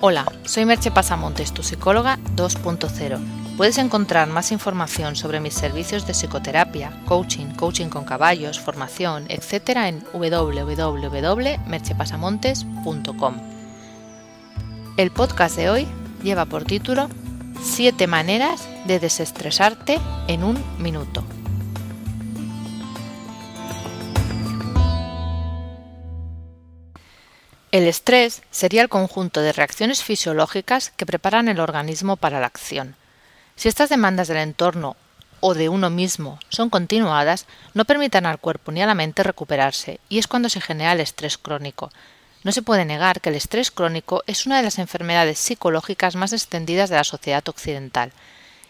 Hola, soy Merche Pasamontes, tu psicóloga 2.0. Puedes encontrar más información sobre mis servicios de psicoterapia, coaching, coaching con caballos, formación, etc. en www.merchepasamontes.com. El podcast de hoy lleva por título 7 maneras de desestresarte en un minuto. El estrés sería el conjunto de reacciones fisiológicas que preparan el organismo para la acción. Si estas demandas del entorno o de uno mismo son continuadas, no permitan al cuerpo ni a la mente recuperarse, y es cuando se genera el estrés crónico. No se puede negar que el estrés crónico es una de las enfermedades psicológicas más extendidas de la sociedad occidental,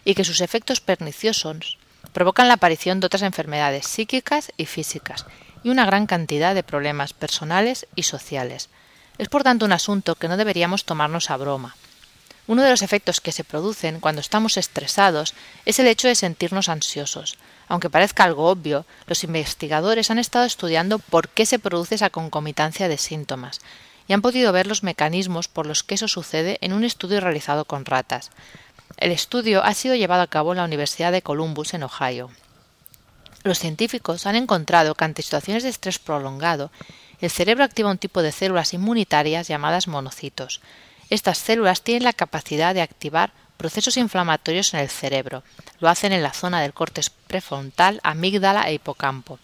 y que sus efectos perniciosos provocan la aparición de otras enfermedades psíquicas y físicas, y una gran cantidad de problemas personales y sociales. Es por tanto un asunto que no deberíamos tomarnos a broma. Uno de los efectos que se producen cuando estamos estresados es el hecho de sentirnos ansiosos. Aunque parezca algo obvio, los investigadores han estado estudiando por qué se produce esa concomitancia de síntomas y han podido ver los mecanismos por los que eso sucede en un estudio realizado con ratas. El estudio ha sido llevado a cabo en la Universidad de Columbus, en Ohio. Los científicos han encontrado que ante situaciones de estrés prolongado el cerebro activa un tipo de células inmunitarias llamadas monocitos. Estas células tienen la capacidad de activar procesos inflamatorios en el cerebro. Lo hacen en la zona del córtex prefrontal, amígdala e hipocampo.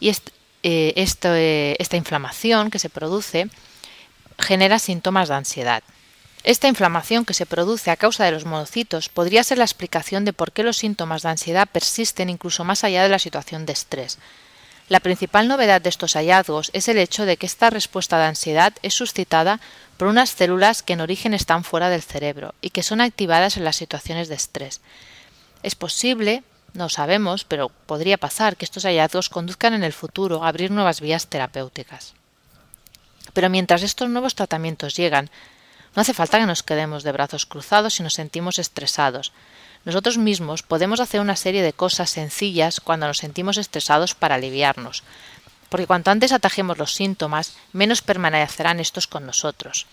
Y eh, eh, esta inflamación que se produce genera síntomas de ansiedad. Esta inflamación que se produce a causa de los monocitos podría ser la explicación de por qué los síntomas de ansiedad persisten incluso más allá de la situación de estrés. La principal novedad de estos hallazgos es el hecho de que esta respuesta de ansiedad es suscitada por unas células que en origen están fuera del cerebro y que son activadas en las situaciones de estrés. Es posible, no sabemos, pero podría pasar que estos hallazgos conduzcan en el futuro a abrir nuevas vías terapéuticas. Pero mientras estos nuevos tratamientos llegan, no hace falta que nos quedemos de brazos cruzados si nos sentimos estresados, nosotros mismos podemos hacer una serie de cosas sencillas cuando nos sentimos estresados para aliviarnos, porque cuanto antes atajemos los síntomas, menos permanecerán estos con nosotros.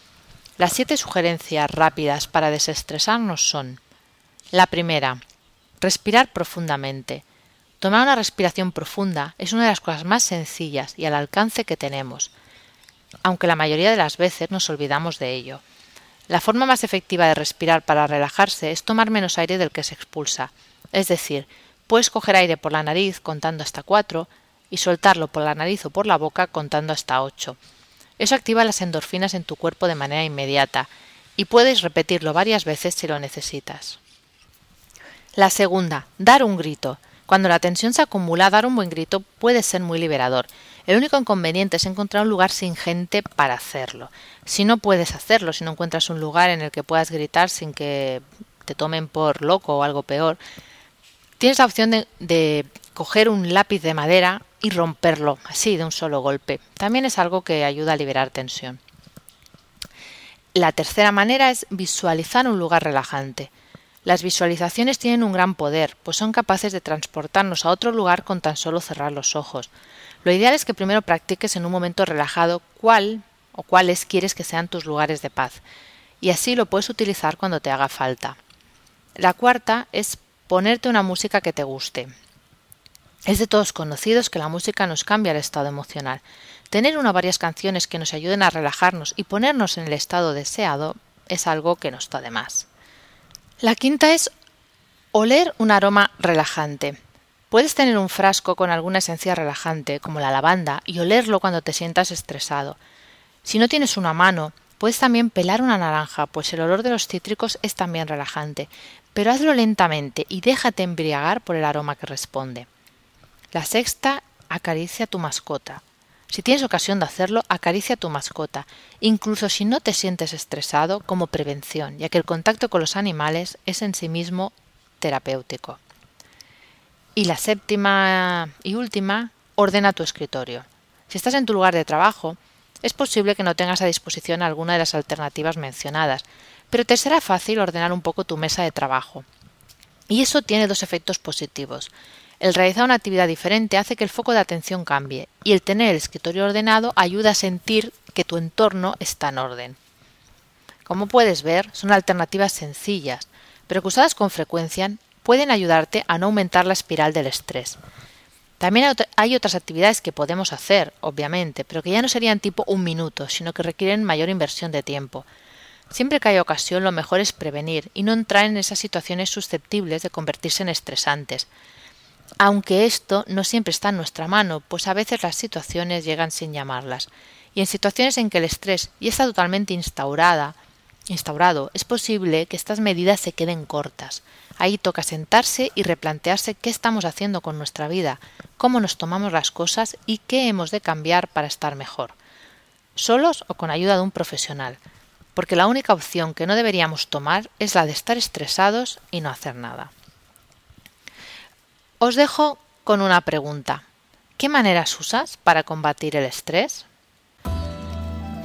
Las siete sugerencias rápidas para desestresarnos son la primera, respirar profundamente. Tomar una respiración profunda es una de las cosas más sencillas y al alcance que tenemos, aunque la mayoría de las veces nos olvidamos de ello. La forma más efectiva de respirar para relajarse es tomar menos aire del que se expulsa. Es decir, puedes coger aire por la nariz contando hasta cuatro y soltarlo por la nariz o por la boca contando hasta ocho. Eso activa las endorfinas en tu cuerpo de manera inmediata y puedes repetirlo varias veces si lo necesitas. La segunda, dar un grito. Cuando la tensión se acumula, dar un buen grito puede ser muy liberador. El único inconveniente es encontrar un lugar sin gente para hacerlo. Si no puedes hacerlo, si no encuentras un lugar en el que puedas gritar sin que te tomen por loco o algo peor, tienes la opción de, de coger un lápiz de madera y romperlo así de un solo golpe. También es algo que ayuda a liberar tensión. La tercera manera es visualizar un lugar relajante. Las visualizaciones tienen un gran poder, pues son capaces de transportarnos a otro lugar con tan solo cerrar los ojos. Lo ideal es que primero practiques en un momento relajado cuál o cuáles quieres que sean tus lugares de paz, y así lo puedes utilizar cuando te haga falta. La cuarta es ponerte una música que te guste. Es de todos conocidos que la música nos cambia el estado emocional. Tener una o varias canciones que nos ayuden a relajarnos y ponernos en el estado deseado es algo que no está de más. La quinta es oler un aroma relajante. Puedes tener un frasco con alguna esencia relajante, como la lavanda, y olerlo cuando te sientas estresado. Si no tienes una mano, puedes también pelar una naranja, pues el olor de los cítricos es también relajante, pero hazlo lentamente y déjate embriagar por el aroma que responde. La sexta, acaricia a tu mascota. Si tienes ocasión de hacerlo, acaricia a tu mascota, incluso si no te sientes estresado, como prevención, ya que el contacto con los animales es en sí mismo terapéutico. Y la séptima y última, ordena tu escritorio. Si estás en tu lugar de trabajo, es posible que no tengas a disposición alguna de las alternativas mencionadas, pero te será fácil ordenar un poco tu mesa de trabajo. Y eso tiene dos efectos positivos. El realizar una actividad diferente hace que el foco de atención cambie, y el tener el escritorio ordenado ayuda a sentir que tu entorno está en orden. Como puedes ver, son alternativas sencillas, pero que usadas con frecuencia pueden ayudarte a no aumentar la espiral del estrés. También hay otras actividades que podemos hacer, obviamente, pero que ya no serían tipo un minuto, sino que requieren mayor inversión de tiempo. Siempre que hay ocasión, lo mejor es prevenir y no entrar en esas situaciones susceptibles de convertirse en estresantes. Aunque esto no siempre está en nuestra mano, pues a veces las situaciones llegan sin llamarlas. Y en situaciones en que el estrés ya está totalmente instaurada, instaurado, es posible que estas medidas se queden cortas. Ahí toca sentarse y replantearse qué estamos haciendo con nuestra vida, cómo nos tomamos las cosas y qué hemos de cambiar para estar mejor. Solos o con ayuda de un profesional, porque la única opción que no deberíamos tomar es la de estar estresados y no hacer nada. Os dejo con una pregunta. ¿Qué maneras usas para combatir el estrés?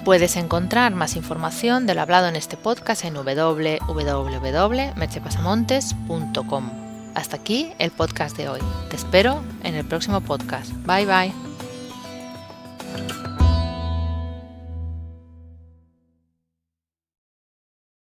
Puedes encontrar más información de lo hablado en este podcast en www.merchepasamontes.com. Hasta aquí el podcast de hoy. Te espero en el próximo podcast. Bye bye.